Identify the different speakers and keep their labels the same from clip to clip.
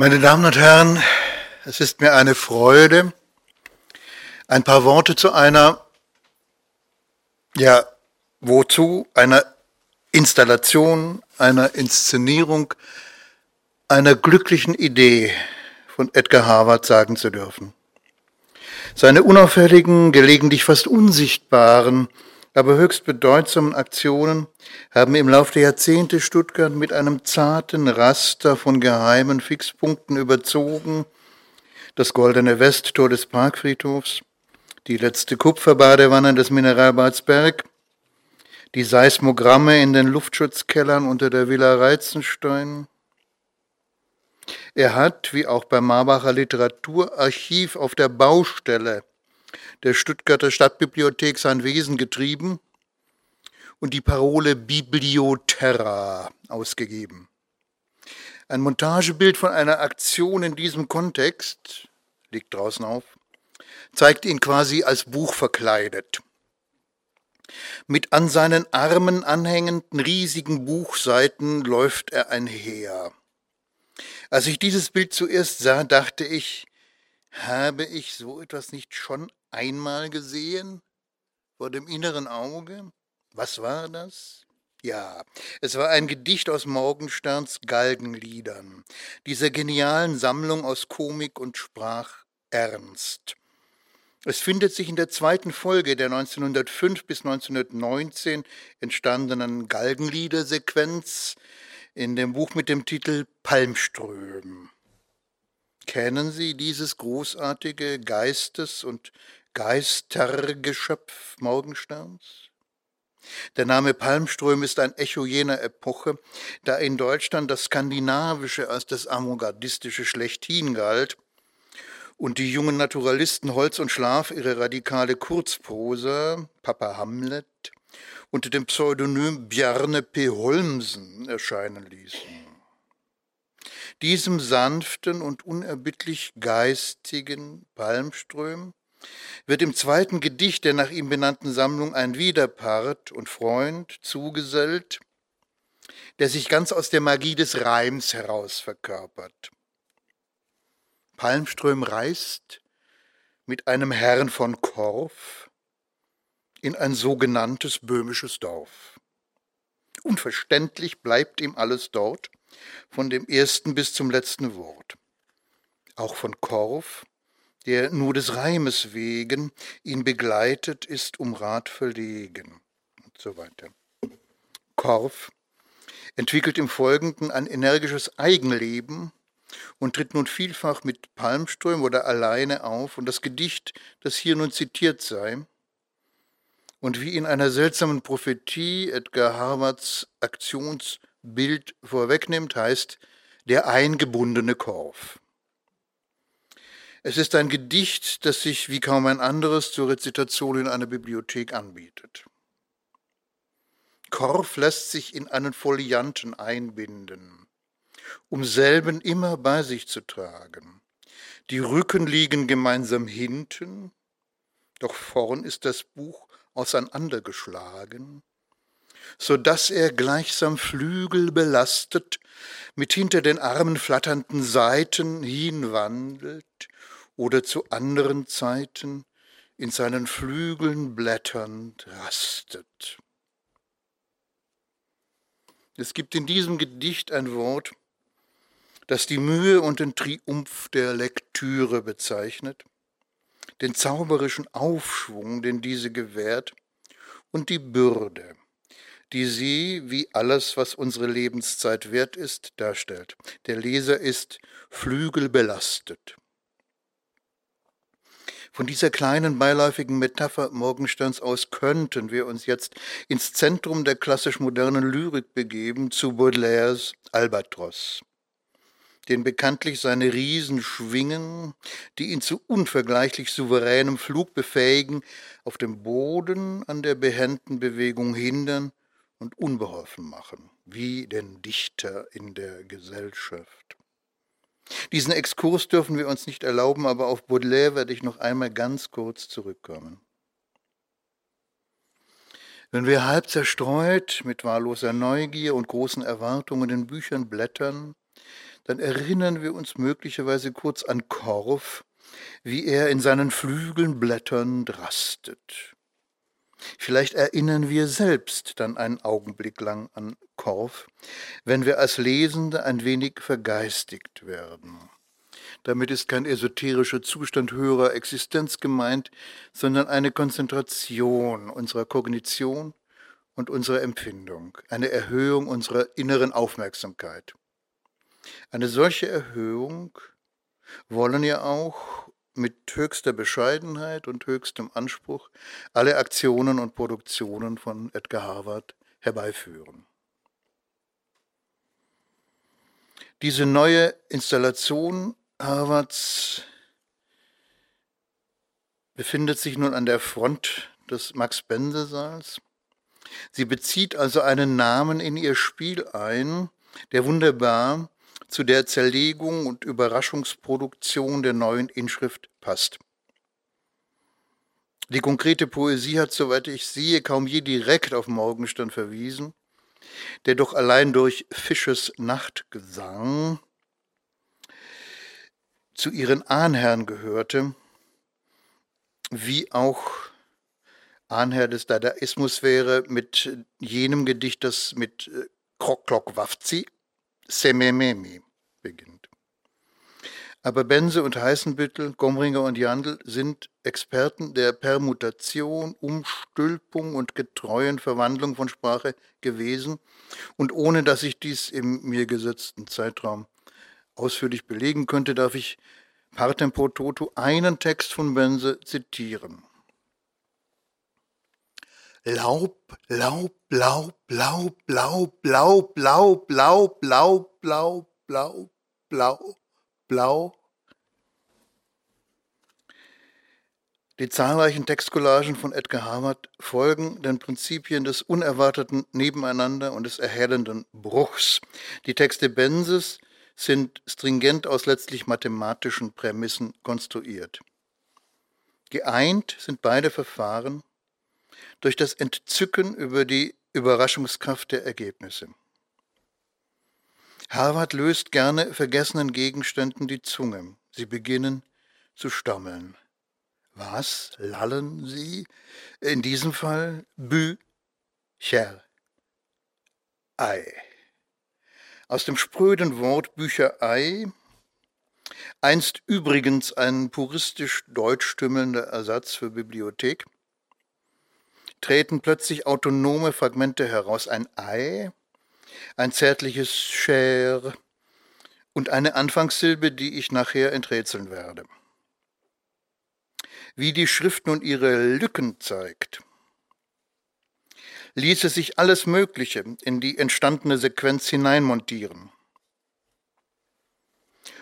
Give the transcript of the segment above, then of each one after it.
Speaker 1: Meine Damen und Herren, es ist mir eine Freude, ein paar Worte zu einer, ja, wozu, einer Installation, einer Inszenierung, einer glücklichen Idee von Edgar Harvard sagen zu dürfen. Seine unauffälligen, gelegentlich fast unsichtbaren, aber höchst bedeutsamen Aktionen haben im Laufe der Jahrzehnte Stuttgart mit einem zarten Raster von geheimen Fixpunkten überzogen. Das goldene Westtor des Parkfriedhofs, die letzte Kupferbadewanne des Mineralbads Berg, die Seismogramme in den Luftschutzkellern unter der Villa Reizenstein. Er hat, wie auch beim Marbacher Literaturarchiv auf der Baustelle der Stuttgarter Stadtbibliothek sein Wesen getrieben und die Parole Biblioterra ausgegeben. Ein Montagebild von einer Aktion in diesem Kontext, liegt draußen auf, zeigt ihn quasi als Buch verkleidet. Mit an seinen Armen anhängenden riesigen Buchseiten läuft er einher. Als ich dieses Bild zuerst sah, dachte ich, habe ich so etwas nicht schon einmal gesehen? Vor dem inneren Auge? Was war das? Ja, es war ein Gedicht aus Morgensterns Galgenliedern, dieser genialen Sammlung aus Komik und Sprachernst. Es findet sich in der zweiten Folge der 1905 bis 1919 entstandenen Galgenliedersequenz in dem Buch mit dem Titel Palmström. Kennen Sie dieses großartige Geistes- und Geistergeschöpf Morgensterns? Der Name Palmström ist ein Echo jener Epoche, da in Deutschland das Skandinavische als das Avantgardistische schlechthin galt und die jungen Naturalisten Holz und Schlaf ihre radikale Kurzprosa, Papa Hamlet, unter dem Pseudonym Bjarne P. Holmsen erscheinen ließen. Diesem sanften und unerbittlich geistigen Palmström wird im zweiten Gedicht der nach ihm benannten Sammlung ein Widerpart und Freund zugesellt, der sich ganz aus der Magie des Reims heraus verkörpert. Palmström reist mit einem Herrn von Korf in ein sogenanntes böhmisches Dorf. Unverständlich bleibt ihm alles dort, von dem ersten bis zum letzten Wort. Auch von Korf der nur des Reimes wegen ihn begleitet ist um Rat verlegen und so weiter. Korff entwickelt im Folgenden ein energisches Eigenleben und tritt nun vielfach mit Palmström oder alleine auf und das Gedicht, das hier nun zitiert sei, und wie in einer seltsamen Prophetie Edgar Harvards Aktionsbild vorwegnimmt, heißt der eingebundene Korf. Es ist ein Gedicht, das sich wie kaum ein anderes zur Rezitation in einer Bibliothek anbietet. Korf lässt sich in einen Folianten einbinden, um selben immer bei sich zu tragen. Die Rücken liegen gemeinsam hinten, doch vorn ist das Buch auseinandergeschlagen, so dass er gleichsam Flügel belastet mit hinter den Armen flatternden Seiten hinwandelt oder zu anderen Zeiten in seinen Flügeln blätternd rastet. Es gibt in diesem Gedicht ein Wort, das die Mühe und den Triumph der Lektüre bezeichnet, den zauberischen Aufschwung, den diese gewährt, und die Bürde, die sie, wie alles, was unsere Lebenszeit wert ist, darstellt. Der Leser ist flügelbelastet. Von dieser kleinen beiläufigen Metapher Morgensterns aus könnten wir uns jetzt ins Zentrum der klassisch modernen Lyrik begeben, zu Baudelaires Albatros den bekanntlich seine Riesen schwingen, die ihn zu unvergleichlich souveränem Flug befähigen, auf dem Boden an der behenden Bewegung hindern und unbeholfen machen, wie den Dichter in der Gesellschaft. Diesen Exkurs dürfen wir uns nicht erlauben, aber auf Baudelaire werde ich noch einmal ganz kurz zurückkommen. Wenn wir halb zerstreut mit wahlloser Neugier und großen Erwartungen in Büchern blättern, dann erinnern wir uns möglicherweise kurz an Korf, wie er in seinen Flügeln blätternd rastet. Vielleicht erinnern wir selbst dann einen Augenblick lang an Korf, wenn wir als Lesende ein wenig vergeistigt werden. Damit ist kein esoterischer Zustand höherer Existenz gemeint, sondern eine Konzentration unserer Kognition und unserer Empfindung, eine Erhöhung unserer inneren Aufmerksamkeit. Eine solche Erhöhung wollen ja auch mit höchster Bescheidenheit und höchstem Anspruch alle Aktionen und Produktionen von Edgar Harvard herbeiführen. Diese neue Installation Harvards befindet sich nun an der Front des Max-Bense-Saals. Sie bezieht also einen Namen in ihr Spiel ein, der wunderbar zu der Zerlegung und Überraschungsproduktion der neuen Inschrift passt. Die konkrete Poesie hat, soweit ich sehe, kaum je direkt auf Morgenstern verwiesen, der doch allein durch Fisches Nachtgesang zu ihren Ahnherren gehörte, wie auch Ahnherr des Dadaismus wäre mit jenem Gedicht, das mit äh, Krok Wafzi Semememi beginnt. Aber Bense und Heißenbüttel, Gomringer und Jandl sind Experten der Permutation, Umstülpung und getreuen Verwandlung von Sprache gewesen und ohne dass ich dies im mir gesetzten Zeitraum ausführlich belegen könnte, darf ich partem pro toto einen Text von Bense zitieren. Laub, Laub, Laub, Laub, Laub, Laub, Laub, Laub, Laub, Laub, Laub, Blau, Blau. Die zahlreichen Textcollagen von Edgar Harvard folgen den Prinzipien des unerwarteten Nebeneinander und des erhellenden Bruchs. Die Texte Benses sind stringent aus letztlich mathematischen Prämissen konstruiert. Geeint sind beide Verfahren durch das Entzücken über die Überraschungskraft der Ergebnisse. Harvard löst gerne vergessenen Gegenständen die Zunge. Sie beginnen zu stammeln. Was lallen sie? In diesem Fall Bücher. Ei. Aus dem spröden Wort Bücherei, einst übrigens ein puristisch deutsch stümmelnder Ersatz für Bibliothek, treten plötzlich autonome Fragmente heraus. Ein Ei, ein zärtliches Cher und eine Anfangssilbe, die ich nachher enträtseln werde. Wie die Schrift nun ihre Lücken zeigt, ließe sich alles Mögliche in die entstandene Sequenz hineinmontieren.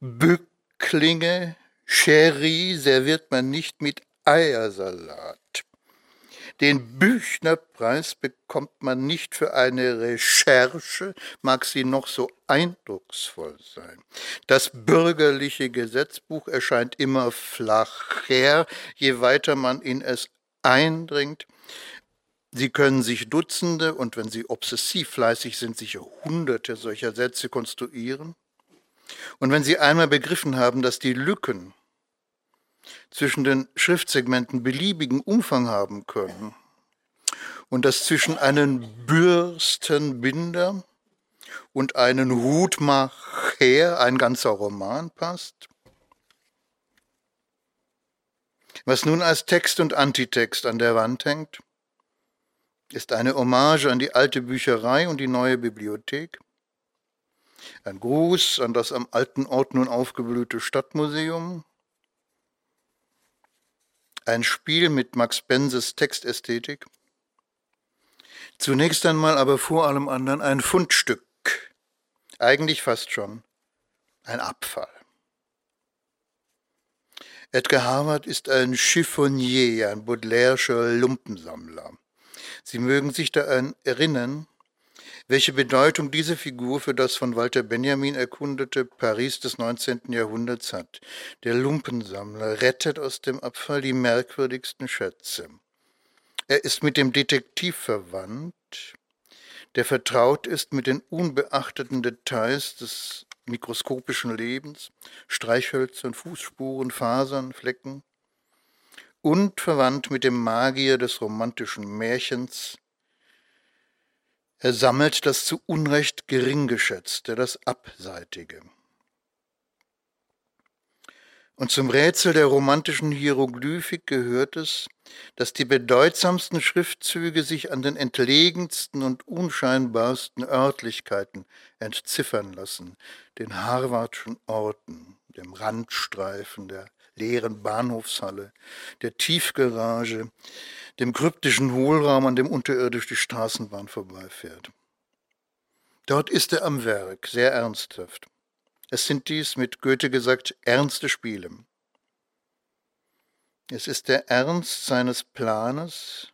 Speaker 1: Bücklinge, Sherry serviert man nicht mit Eiersalat. Den Büchnerpreis bekommt man nicht für eine Recherche, mag sie noch so eindrucksvoll sein. Das bürgerliche Gesetzbuch erscheint immer flacher, je weiter man in es eindringt. Sie können sich Dutzende und wenn Sie obsessiv fleißig sind, sicher Hunderte solcher Sätze konstruieren. Und wenn Sie einmal begriffen haben, dass die Lücken zwischen den Schriftsegmenten beliebigen Umfang haben können. Und dass zwischen einen Bürstenbinder und einen Hutmacher ein ganzer Roman passt? Was nun als Text und Antitext an der Wand hängt, ist eine Hommage an die alte Bücherei und die neue Bibliothek, ein Gruß an das am alten Ort nun aufgeblühte Stadtmuseum, ein Spiel mit Max Benses Textästhetik, zunächst einmal aber vor allem anderen ein Fundstück, eigentlich fast schon ein Abfall. Edgar Harvard ist ein Chiffonier, ein Baudelaire Lumpensammler. Sie mögen sich daran erinnern, welche Bedeutung diese Figur für das von Walter Benjamin erkundete Paris des 19. Jahrhunderts hat. Der Lumpensammler rettet aus dem Abfall die merkwürdigsten Schätze. Er ist mit dem Detektiv verwandt, der vertraut ist mit den unbeachteten Details des mikroskopischen Lebens, Streichhölzern, Fußspuren, Fasern, Flecken und verwandt mit dem Magier des romantischen Märchens. Er sammelt das zu Unrecht Geringgeschätzte, das Abseitige. Und zum Rätsel der romantischen Hieroglyphik gehört es, dass die bedeutsamsten Schriftzüge sich an den entlegensten und unscheinbarsten Örtlichkeiten entziffern lassen, den Harvardschen Orten, dem Randstreifen der leeren Bahnhofshalle, der Tiefgarage, dem kryptischen Hohlraum, an dem unterirdisch die Straßenbahn vorbeifährt. Dort ist er am Werk, sehr ernsthaft. Es sind dies, mit Goethe gesagt, ernste Spiele. Es ist der Ernst seines Planes,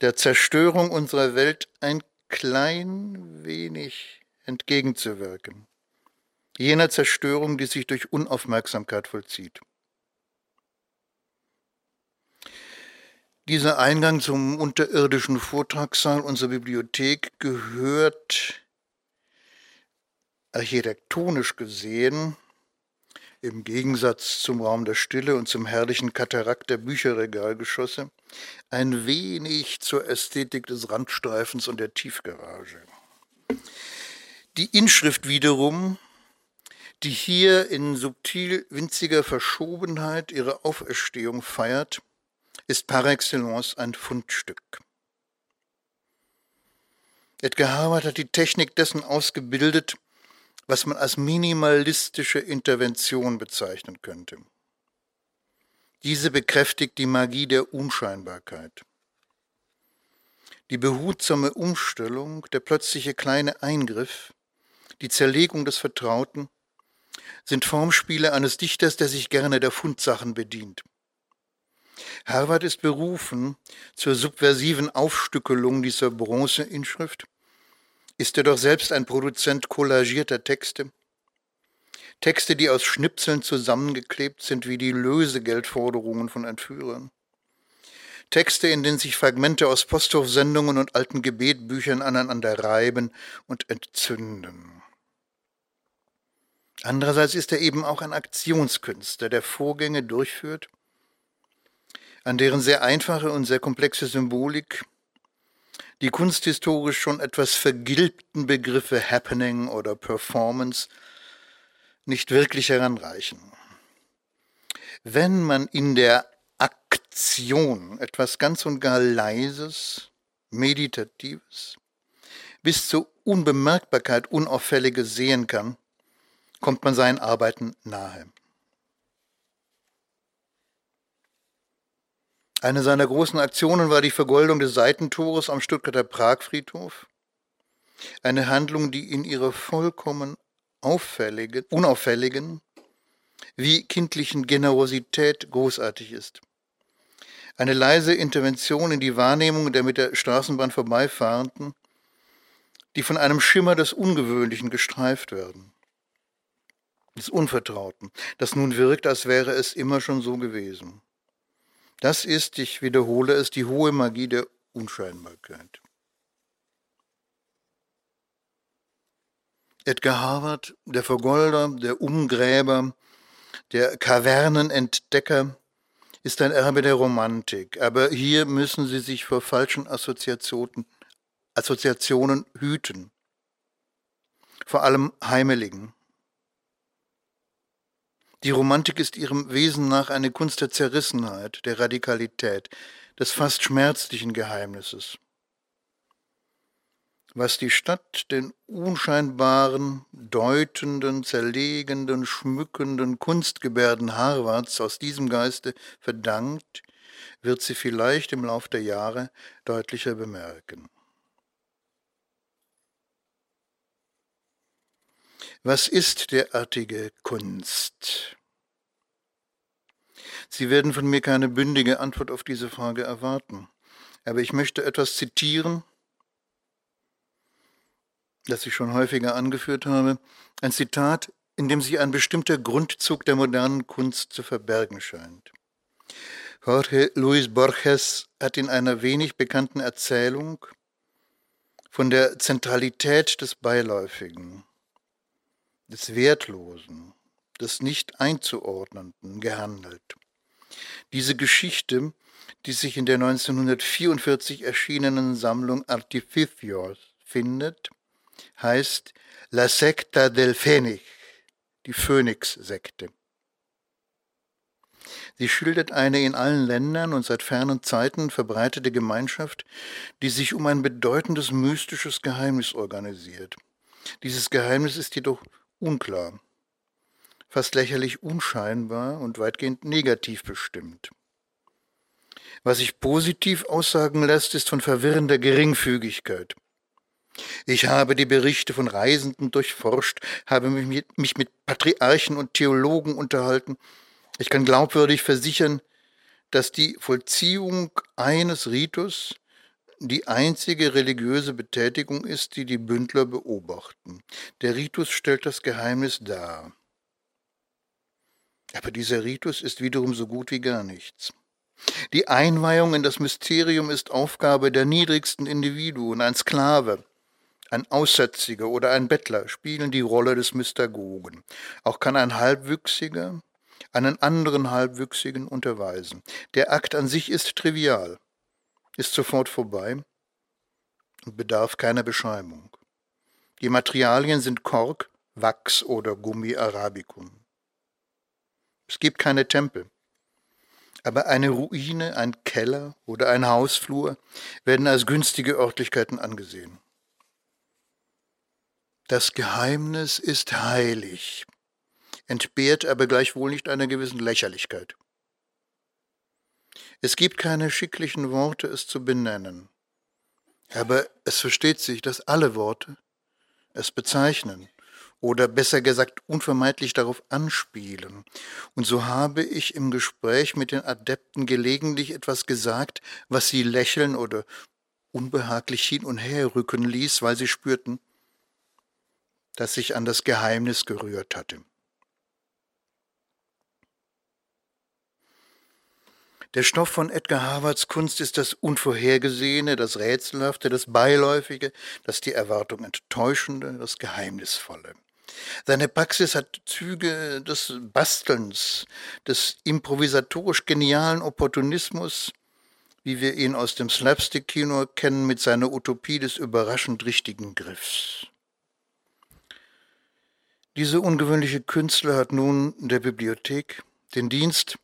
Speaker 1: der Zerstörung unserer Welt ein klein wenig entgegenzuwirken. Jener Zerstörung, die sich durch Unaufmerksamkeit vollzieht. Dieser Eingang zum unterirdischen Vortragssaal unserer Bibliothek gehört architektonisch gesehen, im Gegensatz zum Raum der Stille und zum herrlichen Katarakt der Bücherregalgeschosse, ein wenig zur Ästhetik des Randstreifens und der Tiefgarage. Die Inschrift wiederum, die hier in subtil winziger Verschobenheit ihre Auferstehung feiert, ist par excellence ein Fundstück. Edgar Harvard hat die Technik dessen ausgebildet, was man als minimalistische Intervention bezeichnen könnte. Diese bekräftigt die Magie der Unscheinbarkeit. Die behutsame Umstellung, der plötzliche kleine Eingriff, die Zerlegung des Vertrauten sind Formspiele eines Dichters, der sich gerne der Fundsachen bedient. Harvard ist berufen zur subversiven Aufstückelung dieser Bronzeinschrift ist er doch selbst ein Produzent kollagierter Texte? Texte, die aus Schnipseln zusammengeklebt sind wie die Lösegeldforderungen von Entführern. Texte, in denen sich Fragmente aus Posthofsendungen und alten Gebetbüchern aneinander reiben und entzünden. Andererseits ist er eben auch ein Aktionskünstler, der Vorgänge durchführt, an deren sehr einfache und sehr komplexe Symbolik die kunsthistorisch schon etwas vergilbten Begriffe Happening oder Performance nicht wirklich heranreichen. Wenn man in der Aktion etwas ganz und gar Leises, Meditatives, bis zur Unbemerkbarkeit Unauffälliges sehen kann, kommt man seinen Arbeiten nahe. Eine seiner großen Aktionen war die Vergoldung des Seitentores am Stuttgarter Pragfriedhof. Eine Handlung, die in ihrer vollkommen auffälligen, unauffälligen, wie kindlichen Generosität großartig ist. Eine leise Intervention in die Wahrnehmung der mit der Straßenbahn vorbeifahrenden, die von einem Schimmer des Ungewöhnlichen gestreift werden, des Unvertrauten, das nun wirkt, als wäre es immer schon so gewesen. Das ist, ich wiederhole es, die hohe Magie der Unscheinbarkeit. Edgar Harvard, der Vergolder, der Umgräber, der Kavernenentdecker, ist ein Erbe der Romantik. Aber hier müssen Sie sich vor falschen Assoziationen, Assoziationen hüten. Vor allem heimeligen. Die Romantik ist ihrem Wesen nach eine Kunst der Zerrissenheit, der Radikalität, des fast schmerzlichen Geheimnisses. Was die Stadt den unscheinbaren, deutenden, zerlegenden, schmückenden Kunstgebärden Harvards aus diesem Geiste verdankt, wird sie vielleicht im Lauf der Jahre deutlicher bemerken. Was ist derartige Kunst? Sie werden von mir keine bündige Antwort auf diese Frage erwarten. Aber ich möchte etwas zitieren, das ich schon häufiger angeführt habe. Ein Zitat, in dem sich ein bestimmter Grundzug der modernen Kunst zu verbergen scheint. Jorge Luis Borges hat in einer wenig bekannten Erzählung von der Zentralität des Beiläufigen des Wertlosen, des nicht einzuordnenden gehandelt. Diese Geschichte, die sich in der 1944 erschienenen Sammlung Artificios findet, heißt La Secta del Phoenix, die Phönix-Sekte. Sie schildert eine in allen Ländern und seit fernen Zeiten verbreitete Gemeinschaft, die sich um ein bedeutendes mystisches Geheimnis organisiert. Dieses Geheimnis ist jedoch unklar, fast lächerlich unscheinbar und weitgehend negativ bestimmt. Was sich positiv aussagen lässt, ist von verwirrender Geringfügigkeit. Ich habe die Berichte von Reisenden durchforscht, habe mich mit Patriarchen und Theologen unterhalten. Ich kann glaubwürdig versichern, dass die Vollziehung eines Ritus die einzige religiöse Betätigung ist, die die Bündler beobachten. Der Ritus stellt das Geheimnis dar. Aber dieser Ritus ist wiederum so gut wie gar nichts. Die Einweihung in das Mysterium ist Aufgabe der niedrigsten Individuen. Ein Sklave, ein Aussätziger oder ein Bettler spielen die Rolle des Mystagogen. Auch kann ein Halbwüchsiger einen anderen Halbwüchsigen unterweisen. Der Akt an sich ist trivial ist sofort vorbei und bedarf keiner Beschreibung. Die Materialien sind Kork, Wachs oder Gummi arabicum. Es gibt keine Tempel, aber eine Ruine, ein Keller oder ein Hausflur werden als günstige Örtlichkeiten angesehen. Das Geheimnis ist heilig, entbehrt aber gleichwohl nicht einer gewissen Lächerlichkeit. Es gibt keine schicklichen Worte, es zu benennen. Aber es versteht sich, dass alle Worte es bezeichnen oder besser gesagt unvermeidlich darauf anspielen. Und so habe ich im Gespräch mit den Adepten gelegentlich etwas gesagt, was sie lächeln oder unbehaglich hin und her rücken ließ, weil sie spürten, dass sich an das Geheimnis gerührt hatte. Der Stoff von Edgar Harvards Kunst ist das Unvorhergesehene, das Rätselhafte, das Beiläufige, das die Erwartung Enttäuschende, das Geheimnisvolle. Seine Praxis hat Züge des Bastelns, des improvisatorisch genialen Opportunismus, wie wir ihn aus dem Slapstick-Kino kennen, mit seiner Utopie des überraschend richtigen Griffs. Diese ungewöhnliche Künstler hat nun der Bibliothek den Dienst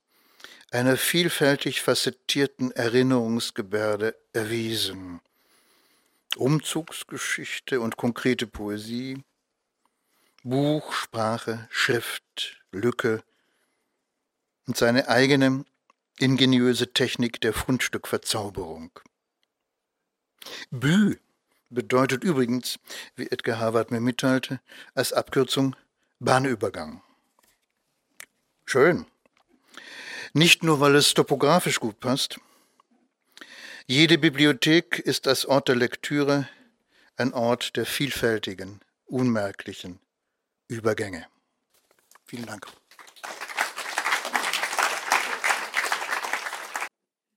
Speaker 1: einer vielfältig facettierten Erinnerungsgebärde erwiesen. Umzugsgeschichte und konkrete Poesie, Buch, Sprache, Schrift, Lücke und seine eigene ingeniöse Technik der Fundstückverzauberung. Bü bedeutet übrigens, wie Edgar Harvard mir mitteilte, als Abkürzung Bahnübergang. Schön. Nicht nur, weil es topografisch gut passt. Jede Bibliothek ist als Ort der Lektüre ein Ort der vielfältigen, unmerklichen Übergänge. Vielen Dank.